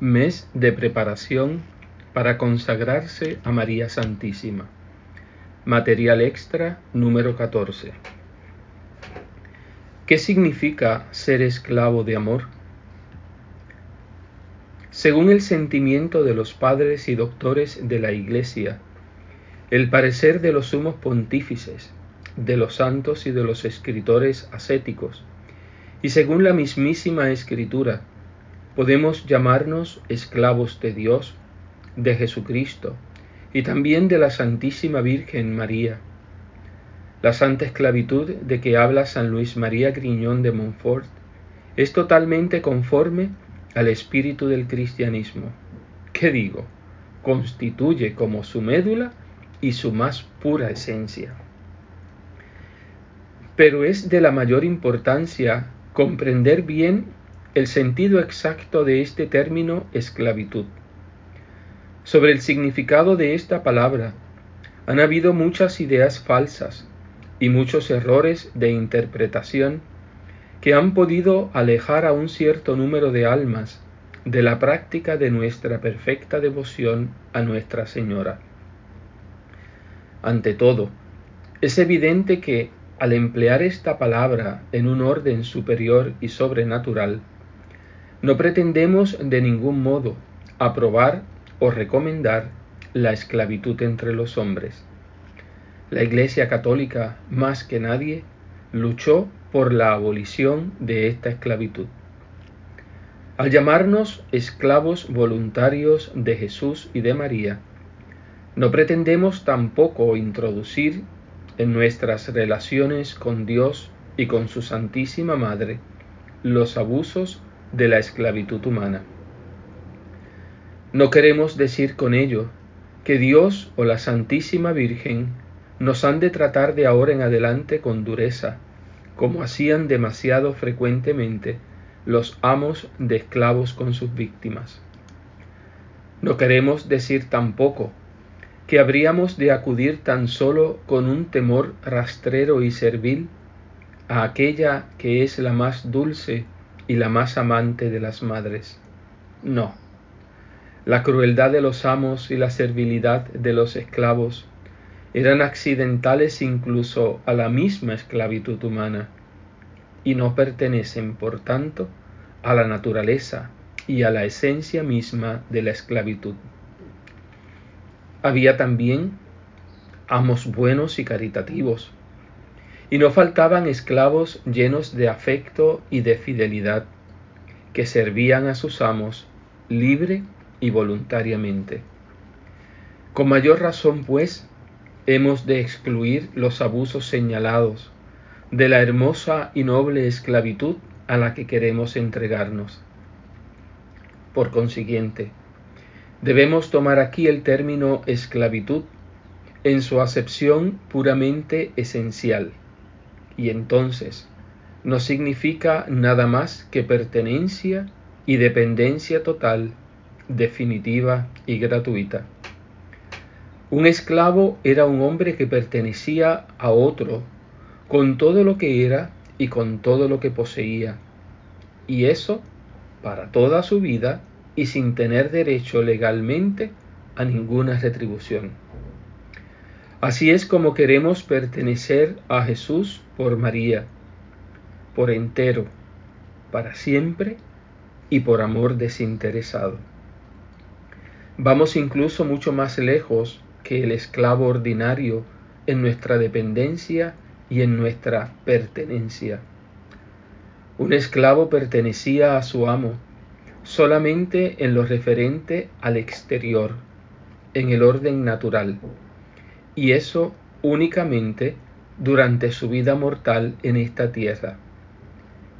mes de preparación para consagrarse a María Santísima. Material extra número 14. ¿Qué significa ser esclavo de amor? Según el sentimiento de los padres y doctores de la Iglesia, el parecer de los sumos pontífices, de los santos y de los escritores ascéticos, y según la mismísima Escritura, podemos llamarnos esclavos de Dios, de Jesucristo y también de la Santísima Virgen María. La santa esclavitud de que habla San Luis María Griñón de Montfort es totalmente conforme al espíritu del cristianismo. ¿Qué digo? Constituye como su médula y su más pura esencia. Pero es de la mayor importancia comprender bien el sentido exacto de este término esclavitud. Sobre el significado de esta palabra han habido muchas ideas falsas y muchos errores de interpretación que han podido alejar a un cierto número de almas de la práctica de nuestra perfecta devoción a Nuestra Señora. Ante todo, es evidente que al emplear esta palabra en un orden superior y sobrenatural, no pretendemos de ningún modo aprobar o recomendar la esclavitud entre los hombres. La Iglesia Católica, más que nadie, luchó por la abolición de esta esclavitud. Al llamarnos esclavos voluntarios de Jesús y de María, no pretendemos tampoco introducir en nuestras relaciones con Dios y con su Santísima Madre los abusos de la esclavitud humana. No queremos decir con ello que Dios o la Santísima Virgen nos han de tratar de ahora en adelante con dureza, como hacían demasiado frecuentemente los amos de esclavos con sus víctimas. No queremos decir tampoco que habríamos de acudir tan solo con un temor rastrero y servil a aquella que es la más dulce y la más amante de las madres. No. La crueldad de los amos y la servilidad de los esclavos eran accidentales incluso a la misma esclavitud humana y no pertenecen, por tanto, a la naturaleza y a la esencia misma de la esclavitud. Había también amos buenos y caritativos, y no faltaban esclavos llenos de afecto y de fidelidad, que servían a sus amos libre y voluntariamente. Con mayor razón, pues, hemos de excluir los abusos señalados de la hermosa y noble esclavitud a la que queremos entregarnos. Por consiguiente, debemos tomar aquí el término esclavitud en su acepción puramente esencial y entonces no significa nada más que pertenencia y dependencia total, definitiva y gratuita. Un esclavo era un hombre que pertenecía a otro con todo lo que era y con todo lo que poseía, y eso para toda su vida y sin tener derecho legalmente a ninguna retribución. Así es como queremos pertenecer a Jesús por María, por entero, para siempre y por amor desinteresado. Vamos incluso mucho más lejos que el esclavo ordinario en nuestra dependencia y en nuestra pertenencia. Un esclavo pertenecía a su amo solamente en lo referente al exterior, en el orden natural, y eso únicamente durante su vida mortal en esta tierra,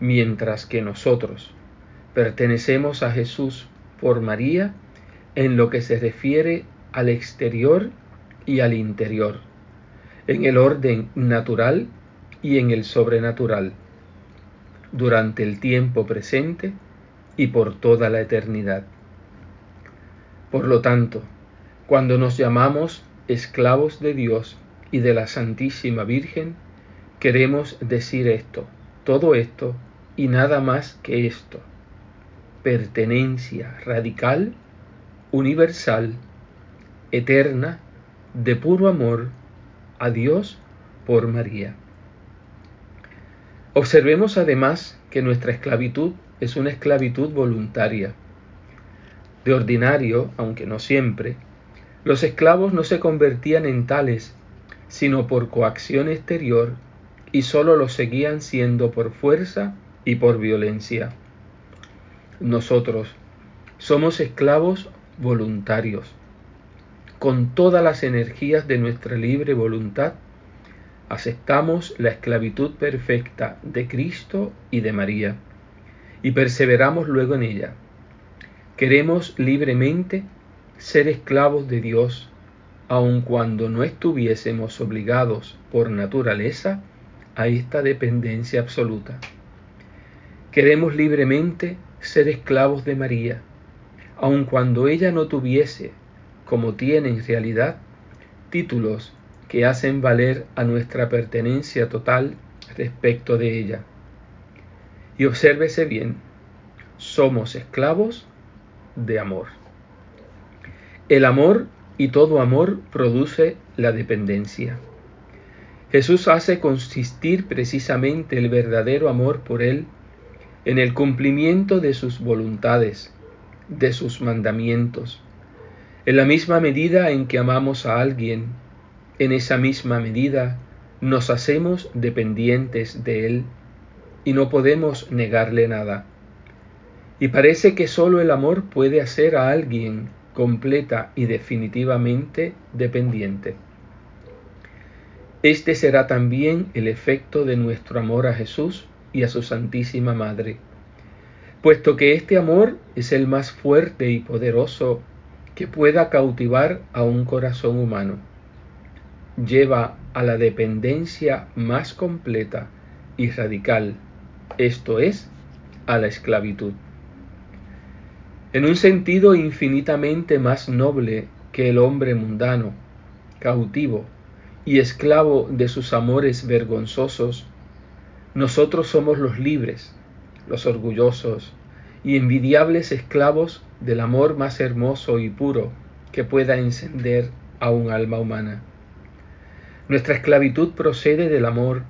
mientras que nosotros pertenecemos a Jesús por María en lo que se refiere al exterior y al interior, en el orden natural y en el sobrenatural, durante el tiempo presente y por toda la eternidad. Por lo tanto, cuando nos llamamos esclavos de Dios, y de la Santísima Virgen, queremos decir esto, todo esto y nada más que esto. pertenencia radical, universal, eterna, de puro amor a Dios por María. Observemos además que nuestra esclavitud es una esclavitud voluntaria. De ordinario, aunque no siempre, los esclavos no se convertían en tales, sino por coacción exterior, y sólo lo seguían siendo por fuerza y por violencia. Nosotros somos esclavos voluntarios. Con todas las energías de nuestra libre voluntad, aceptamos la esclavitud perfecta de Cristo y de María, y perseveramos luego en ella. Queremos libremente ser esclavos de Dios, aun cuando no estuviésemos obligados por naturaleza a esta dependencia absoluta. Queremos libremente ser esclavos de María, aun cuando ella no tuviese, como tiene en realidad, títulos que hacen valer a nuestra pertenencia total respecto de ella. Y obsérvese bien, somos esclavos de amor. El amor y todo amor produce la dependencia. Jesús hace consistir precisamente el verdadero amor por Él en el cumplimiento de sus voluntades, de sus mandamientos. En la misma medida en que amamos a alguien, en esa misma medida nos hacemos dependientes de Él y no podemos negarle nada. Y parece que sólo el amor puede hacer a alguien completa y definitivamente dependiente. Este será también el efecto de nuestro amor a Jesús y a su Santísima Madre, puesto que este amor es el más fuerte y poderoso que pueda cautivar a un corazón humano. Lleva a la dependencia más completa y radical, esto es, a la esclavitud en un sentido infinitamente más noble que el hombre mundano, cautivo y esclavo de sus amores vergonzosos, nosotros somos los libres, los orgullosos y envidiables esclavos del amor más hermoso y puro que pueda encender a un alma humana. Nuestra esclavitud procede del amor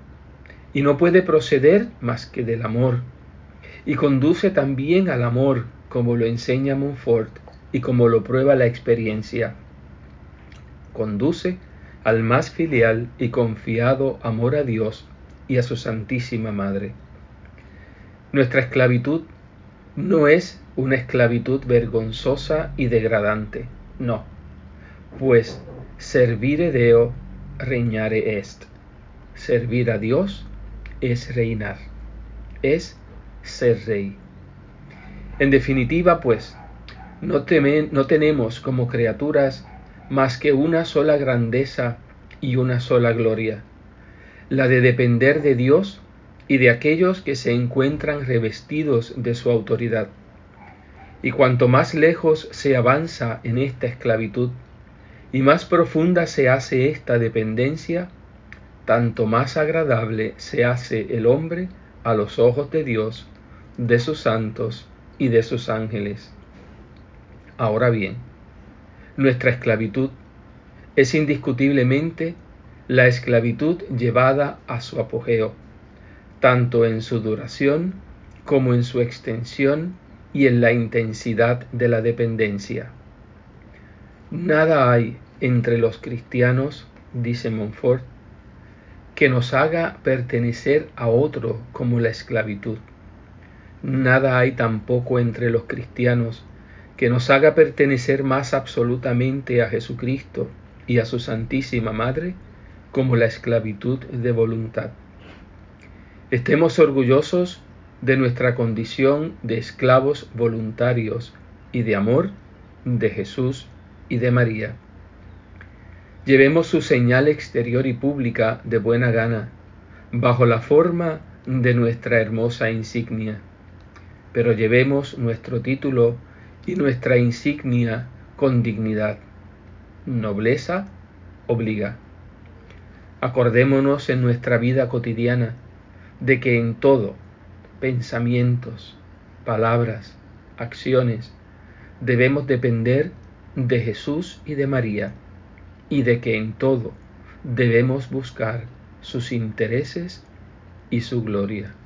y no puede proceder más que del amor, y conduce también al amor como lo enseña Montfort y como lo prueba la experiencia. Conduce al más filial y confiado amor a Dios y a su Santísima Madre. Nuestra esclavitud no es una esclavitud vergonzosa y degradante, no, pues servire Deo reñare est. Servir a Dios es reinar, es ser rey. En definitiva, pues, no, no tenemos como criaturas más que una sola grandeza y una sola gloria, la de depender de Dios y de aquellos que se encuentran revestidos de su autoridad. Y cuanto más lejos se avanza en esta esclavitud, y más profunda se hace esta dependencia, tanto más agradable se hace el hombre a los ojos de Dios, de sus santos y de sus ángeles. Ahora bien, nuestra esclavitud es indiscutiblemente la esclavitud llevada a su apogeo, tanto en su duración como en su extensión y en la intensidad de la dependencia. Nada hay entre los cristianos, dice Montfort, que nos haga pertenecer a otro como la esclavitud. Nada hay tampoco entre los cristianos que nos haga pertenecer más absolutamente a Jesucristo y a su Santísima Madre como la esclavitud de voluntad. Estemos orgullosos de nuestra condición de esclavos voluntarios y de amor de Jesús y de María. Llevemos su señal exterior y pública de buena gana, bajo la forma de nuestra hermosa insignia pero llevemos nuestro título y nuestra insignia con dignidad. Nobleza obliga. Acordémonos en nuestra vida cotidiana de que en todo, pensamientos, palabras, acciones, debemos depender de Jesús y de María, y de que en todo debemos buscar sus intereses y su gloria.